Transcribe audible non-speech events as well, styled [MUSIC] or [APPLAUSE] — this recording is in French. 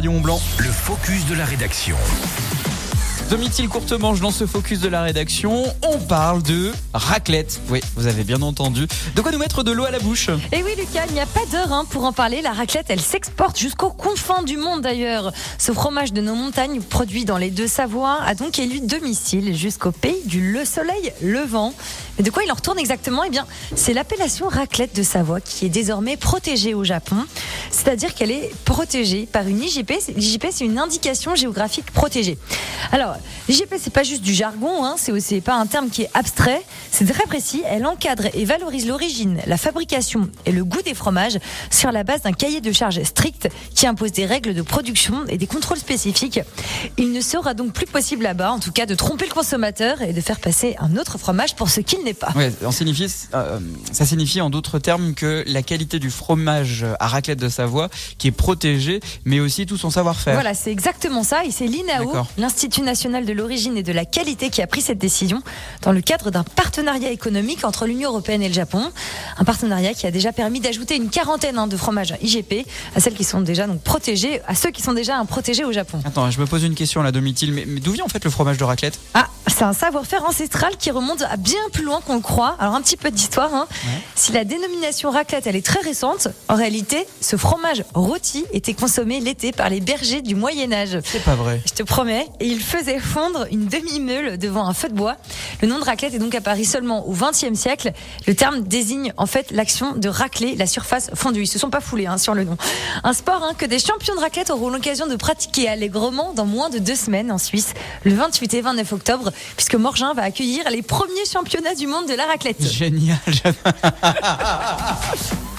Radio Mont Blanc. Le focus de la rédaction. Domitil Courtemanche dans ce focus de la rédaction, on parle de raclette. Oui, vous avez bien entendu. De quoi nous mettre de l'eau à la bouche? Et oui Lucas, il n'y a pas d'heure hein, pour en parler. La raclette, elle s'exporte jusqu'aux confins du monde d'ailleurs. Ce fromage de nos montagnes, produit dans les deux Savoies, a donc élu domicile jusqu'au pays du le soleil levant. Mais de quoi il en retourne exactement? Eh bien, c'est l'appellation raclette de Savoie qui est désormais protégée au Japon. C'est-à-dire qu'elle est protégée par une IGP. L'IGP, c'est une indication géographique protégée. Alors, l'IGP, c'est pas juste du jargon, hein, c'est aussi pas un terme qui est abstrait, c'est très précis. Elle encadre et valorise l'origine, la fabrication et le goût des fromages sur la base d'un cahier de charges strict qui impose des règles de production et des contrôles spécifiques. Il ne sera donc plus possible là-bas, en tout cas, de tromper le consommateur et de faire passer un autre fromage pour ce qu'il n'est pas. Ouais, on signifie, euh, ça signifie en d'autres termes que la qualité du fromage à raclette de Savoie qui est protégée, mais aussi tout son savoir-faire. Voilà, c'est exactement ça. Et c'est l'INAO, D'accord. l'Institut national de l'origine et de la qualité, qui a pris cette décision dans le cadre d'un partenariat économique entre l'Union européenne et le Japon. Un partenariat qui a déjà permis d'ajouter une quarantaine hein, de fromages IGP à celles qui sont déjà donc à ceux qui sont déjà protégés au Japon. Attends, je me pose une question là, Domitil, mais, mais d'où vient en fait le fromage de raclette? Ah, c'est un savoir-faire ancestral qui remonte à bien plus loin qu'on le croit. Alors un petit peu d'histoire. Hein. Si la dénomination raclette elle est très récente, en réalité, ce fromage rôti était consommé l'été par les bergers du Moyen Âge. C'est pas vrai. Je te promets. Et il faisait fondre une demi-meule devant un feu de bois. Le nom de raclette est donc apparu seulement au XXe siècle. Le terme désigne en fait l'action de racler la surface fondue. Ils se sont pas foulés hein, sur le nom. Un sport hein, que des champions de raclette auront l'occasion de pratiquer allègrement dans moins de deux semaines en Suisse, le 28 et 29 octobre, puisque Morgin va accueillir les premiers championnats du monde de la raclette. Génial. [LAUGHS]